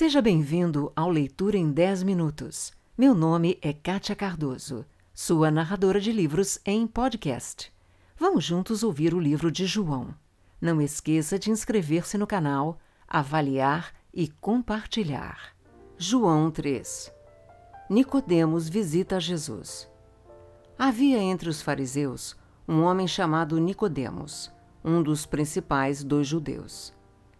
Seja bem-vindo ao Leitura em 10 Minutos. Meu nome é Kátia Cardoso, sua narradora de livros em podcast. Vamos juntos ouvir o livro de João. Não esqueça de inscrever-se no canal, avaliar e compartilhar. João 3 Nicodemos visita Jesus. Havia entre os fariseus um homem chamado Nicodemos, um dos principais dos judeus.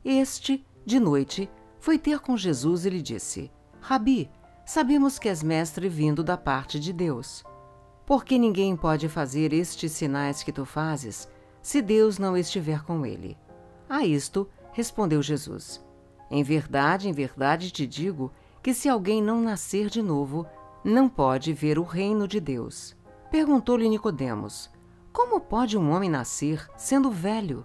Este, de noite, foi ter com Jesus e lhe disse: Rabi, sabemos que és mestre vindo da parte de Deus. Porque ninguém pode fazer estes sinais que tu fazes, se Deus não estiver com ele. A isto respondeu Jesus: Em verdade, em verdade te digo que se alguém não nascer de novo, não pode ver o reino de Deus. Perguntou-lhe Nicodemos: Como pode um homem nascer sendo velho?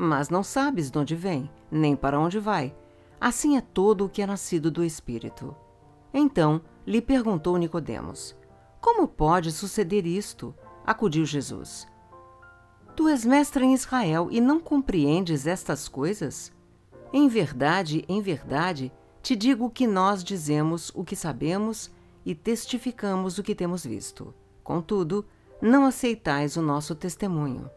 mas não sabes de onde vem, nem para onde vai. Assim é todo o que é nascido do Espírito. Então lhe perguntou Nicodemos: Como pode suceder isto? Acudiu Jesus. Tu és mestre em Israel e não compreendes estas coisas? Em verdade, em verdade, te digo que nós dizemos o que sabemos e testificamos o que temos visto. Contudo, não aceitais o nosso testemunho.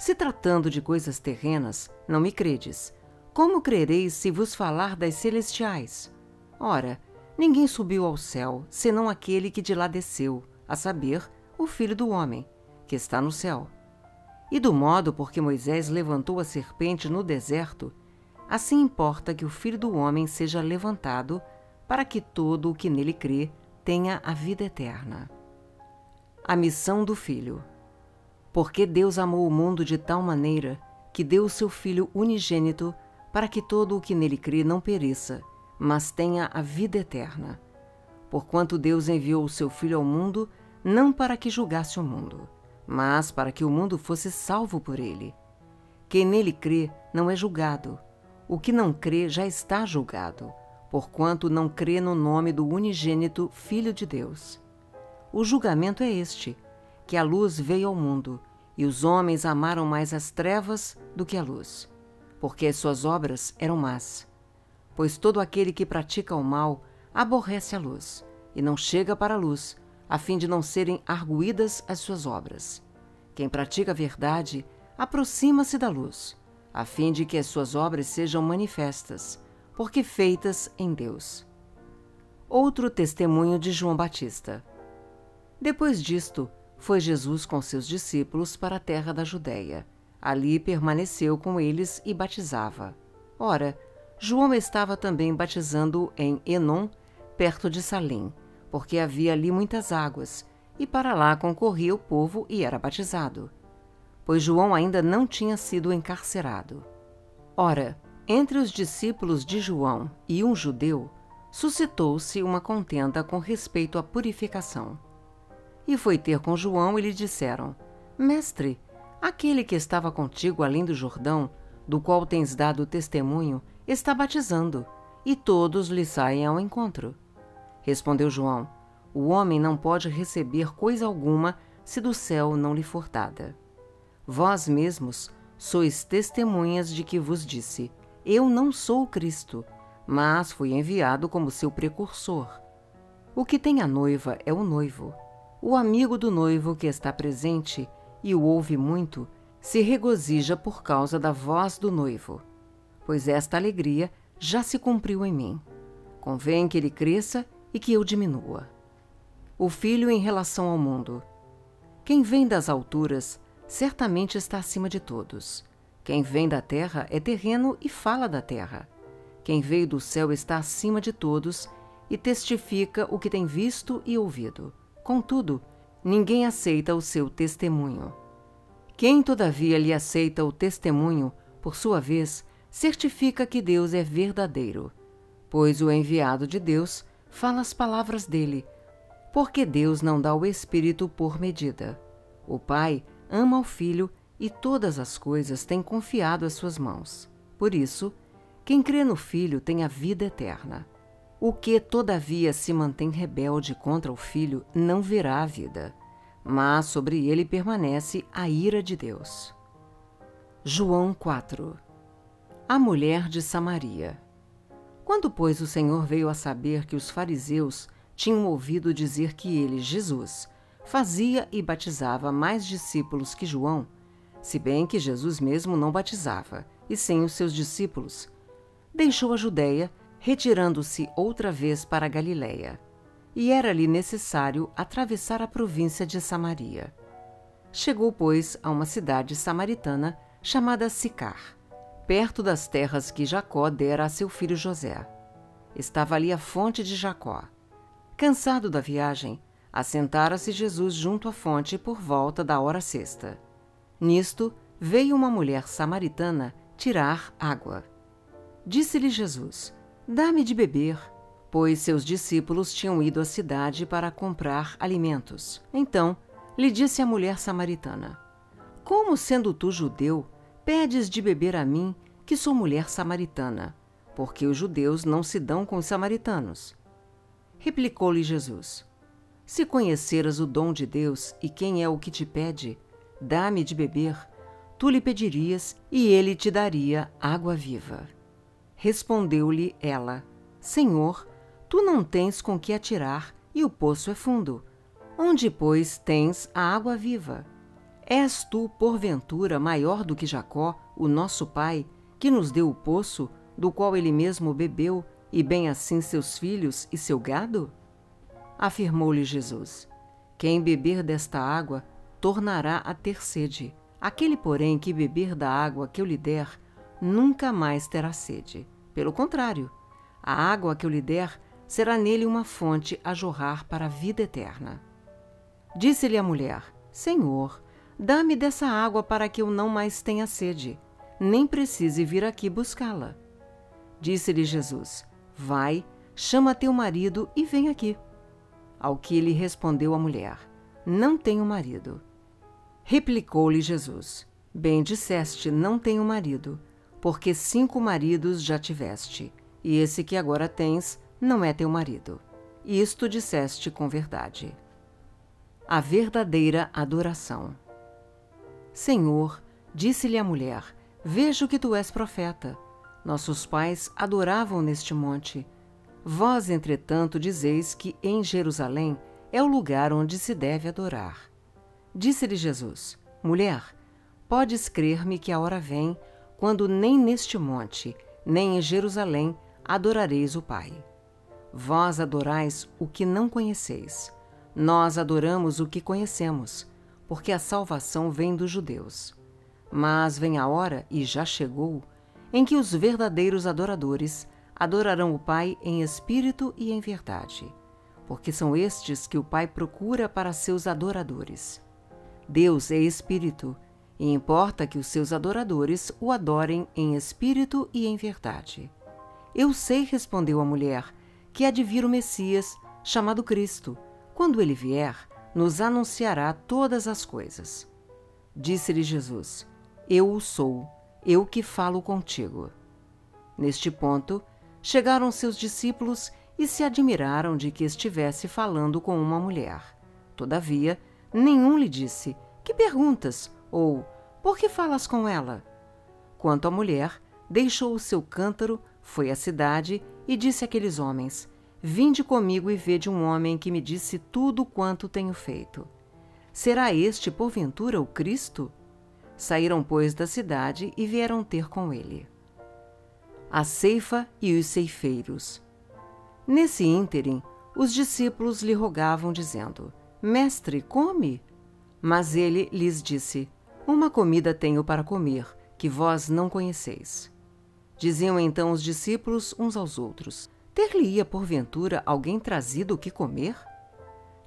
Se tratando de coisas terrenas, não me credes. Como crereis se vos falar das celestiais? Ora, ninguém subiu ao céu, senão aquele que de lá desceu, a saber, o Filho do Homem, que está no céu. E do modo por que Moisés levantou a serpente no deserto, assim importa que o Filho do Homem seja levantado, para que todo o que nele crê tenha a vida eterna. A missão do Filho. Porque Deus amou o mundo de tal maneira que deu o seu Filho unigênito para que todo o que nele crê não pereça, mas tenha a vida eterna. Porquanto Deus enviou o seu Filho ao mundo, não para que julgasse o mundo, mas para que o mundo fosse salvo por ele. Quem nele crê não é julgado. O que não crê já está julgado, porquanto não crê no nome do unigênito Filho de Deus. O julgamento é este que a luz veio ao mundo, e os homens amaram mais as trevas do que a luz, porque as suas obras eram más. Pois todo aquele que pratica o mal aborrece a luz, e não chega para a luz, a fim de não serem arguídas as suas obras. Quem pratica a verdade aproxima-se da luz, a fim de que as suas obras sejam manifestas, porque feitas em Deus. Outro testemunho de João Batista. Depois disto, foi Jesus com seus discípulos para a terra da Judéia. Ali permaneceu com eles e batizava. Ora, João estava também batizando em Enon, perto de Salim, porque havia ali muitas águas, e para lá concorria o povo e era batizado. Pois João ainda não tinha sido encarcerado. Ora, entre os discípulos de João e um judeu, suscitou-se uma contenda com respeito à purificação e foi ter com João e lhe disseram: Mestre, aquele que estava contigo além do Jordão, do qual tens dado testemunho, está batizando, e todos lhe saem ao encontro. Respondeu João: O homem não pode receber coisa alguma se do céu não lhe for dada. Vós mesmos sois testemunhas de que vos disse: Eu não sou Cristo, mas fui enviado como seu precursor. O que tem a noiva é o noivo. O amigo do noivo que está presente e o ouve muito se regozija por causa da voz do noivo, pois esta alegria já se cumpriu em mim. Convém que ele cresça e que eu diminua. O filho em relação ao mundo. Quem vem das alturas certamente está acima de todos. Quem vem da terra é terreno e fala da terra. Quem veio do céu está acima de todos e testifica o que tem visto e ouvido. Contudo, ninguém aceita o seu testemunho. Quem, todavia, lhe aceita o testemunho, por sua vez, certifica que Deus é verdadeiro, pois o enviado de Deus fala as palavras dele, porque Deus não dá o Espírito por medida. O Pai ama o Filho e todas as coisas tem confiado às suas mãos. Por isso, quem crê no Filho tem a vida eterna. O que, todavia, se mantém rebelde contra o Filho não verá a vida, mas sobre ele permanece a ira de Deus. João 4 A mulher de Samaria Quando, pois, o Senhor veio a saber que os fariseus tinham ouvido dizer que ele, Jesus, fazia e batizava mais discípulos que João, se bem que Jesus mesmo não batizava, e sim os seus discípulos. Deixou a Judéia, retirando-se outra vez para Galiléia. E era-lhe necessário atravessar a província de Samaria. Chegou, pois, a uma cidade samaritana chamada Sicar, perto das terras que Jacó dera a seu filho José. Estava ali a fonte de Jacó. Cansado da viagem, assentara-se Jesus junto à fonte por volta da hora sexta. Nisto, veio uma mulher samaritana tirar água. Disse-lhe Jesus: Dá-me de beber, pois seus discípulos tinham ido à cidade para comprar alimentos. Então lhe disse a mulher samaritana: Como, sendo tu judeu, pedes de beber a mim, que sou mulher samaritana? Porque os judeus não se dão com os samaritanos. Replicou-lhe Jesus: Se conheceras o dom de Deus e quem é o que te pede, Dá-me de beber. Tu lhe pedirias, e ele te daria água viva. Respondeu-lhe ela: Senhor, tu não tens com que atirar, e o poço é fundo. Onde, pois, tens a água viva? És tu, porventura, maior do que Jacó, o nosso pai, que nos deu o poço, do qual ele mesmo bebeu, e bem assim seus filhos e seu gado? Afirmou-lhe Jesus: Quem beber desta água tornará a ter sede. Aquele, porém, que beber da água que eu lhe der, nunca mais terá sede. Pelo contrário, a água que eu lhe der será nele uma fonte a jorrar para a vida eterna. Disse-lhe a mulher: Senhor, dá-me dessa água para que eu não mais tenha sede, nem precise vir aqui buscá-la. Disse-lhe Jesus: Vai, chama teu marido e vem aqui. Ao que lhe respondeu a mulher: Não tenho marido. Replicou-lhe Jesus: Bem disseste, não tenho marido, porque cinco maridos já tiveste, e esse que agora tens não é teu marido. Isto disseste com verdade. A verdadeira adoração. Senhor, disse-lhe a mulher: Vejo que tu és profeta. Nossos pais adoravam neste monte. Vós, entretanto, dizeis que em Jerusalém é o lugar onde se deve adorar. Disse-lhe Jesus: Mulher, podes crer-me que a hora vem quando nem neste monte, nem em Jerusalém adorareis o Pai. Vós adorais o que não conheceis. Nós adoramos o que conhecemos, porque a salvação vem dos judeus. Mas vem a hora, e já chegou, em que os verdadeiros adoradores adorarão o Pai em espírito e em verdade, porque são estes que o Pai procura para seus adoradores. Deus é espírito, e importa que os seus adoradores o adorem em espírito e em verdade. Eu sei, respondeu a mulher, que há de vir o Messias, chamado Cristo. Quando ele vier, nos anunciará todas as coisas. Disse-lhe Jesus: Eu o sou, eu que falo contigo. Neste ponto, chegaram seus discípulos e se admiraram de que estivesse falando com uma mulher. Todavia, Nenhum lhe disse: Que perguntas? Ou Por que falas com ela? Quanto à mulher, deixou o seu cântaro, foi à cidade e disse àqueles homens: Vinde comigo e vede um homem que me disse tudo quanto tenho feito. Será este, porventura, o Cristo? Saíram, pois, da cidade e vieram ter com ele. A ceifa e os ceifeiros. Nesse ínterim, os discípulos lhe rogavam, dizendo: Mestre, come. Mas ele lhes disse: Uma comida tenho para comer, que vós não conheceis. Diziam então os discípulos uns aos outros: Ter-lhe-ia porventura alguém trazido o que comer?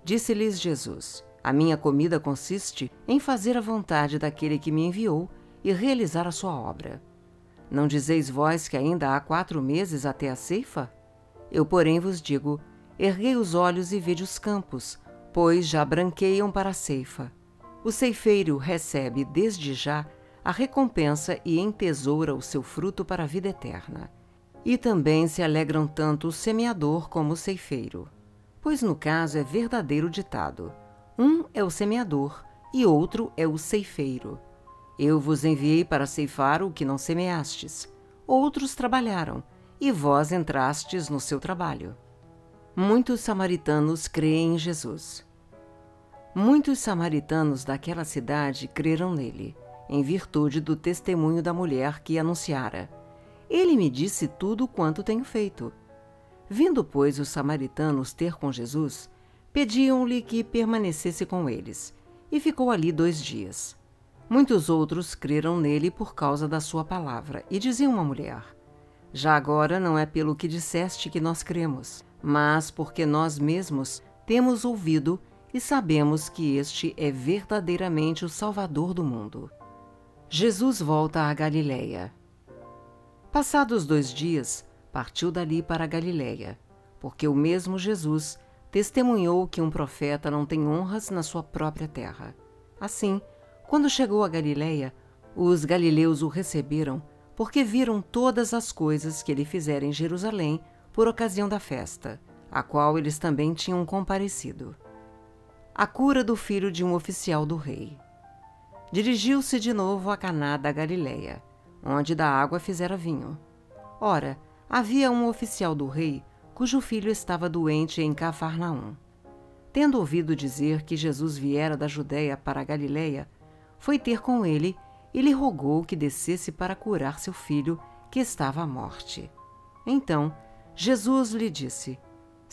Disse-lhes Jesus: A minha comida consiste em fazer a vontade daquele que me enviou e realizar a sua obra. Não dizeis vós que ainda há quatro meses até a ceifa? Eu, porém, vos digo: erguei os olhos e vede os campos, pois já branqueiam para a ceifa. O ceifeiro recebe desde já a recompensa e entesoura o seu fruto para a vida eterna. E também se alegram tanto o semeador como o ceifeiro. Pois no caso é verdadeiro ditado: um é o semeador e outro é o ceifeiro. Eu vos enviei para ceifar o que não semeastes. Outros trabalharam, e vós entrastes no seu trabalho. Muitos samaritanos creem em Jesus. Muitos samaritanos daquela cidade creram nele, em virtude do testemunho da mulher que anunciara: Ele me disse tudo quanto tenho feito. Vindo, pois, os samaritanos ter com Jesus, pediam-lhe que permanecesse com eles, e ficou ali dois dias. Muitos outros creram nele por causa da sua palavra, e diziam à mulher: Já agora não é pelo que disseste que nós cremos, mas porque nós mesmos temos ouvido e sabemos que este é verdadeiramente o Salvador do mundo. Jesus volta a Galiléia. Passados dois dias, partiu dali para a Galiléia, porque o mesmo Jesus testemunhou que um profeta não tem honras na sua própria terra. Assim, quando chegou a Galiléia, os galileus o receberam, porque viram todas as coisas que ele fizera em Jerusalém por ocasião da festa, a qual eles também tinham comparecido a cura do filho de um oficial do rei. Dirigiu-se de novo a Caná da Galileia, onde da água fizera vinho. Ora, havia um oficial do rei cujo filho estava doente em Cafarnaum. Tendo ouvido dizer que Jesus viera da Judéia para a Galileia, foi ter com ele e lhe rogou que descesse para curar seu filho, que estava à morte. Então, Jesus lhe disse: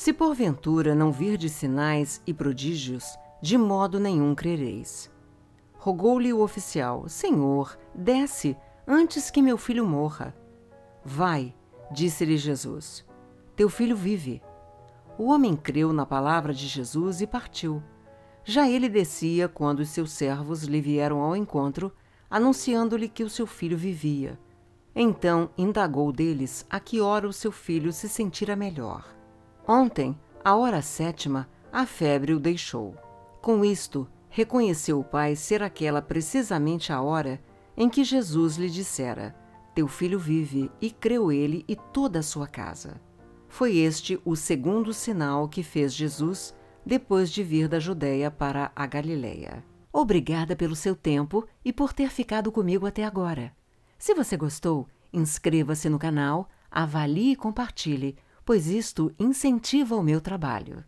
se porventura não virdes sinais e prodígios, de modo nenhum crereis. Rogou-lhe o oficial: Senhor, desce, antes que meu filho morra. Vai, disse-lhe Jesus. Teu filho vive. O homem creu na palavra de Jesus e partiu. Já ele descia quando os seus servos lhe vieram ao encontro, anunciando-lhe que o seu filho vivia. Então indagou deles a que hora o seu filho se sentira melhor. Ontem, à hora sétima, a febre o deixou. Com isto, reconheceu o pai ser aquela precisamente a hora em que Jesus lhe dissera: Teu filho vive, e creu ele e toda a sua casa. Foi este o segundo sinal que fez Jesus depois de vir da Judéia para a Galiléia. Obrigada pelo seu tempo e por ter ficado comigo até agora. Se você gostou, inscreva-se no canal, avalie e compartilhe pois isto incentiva o meu trabalho.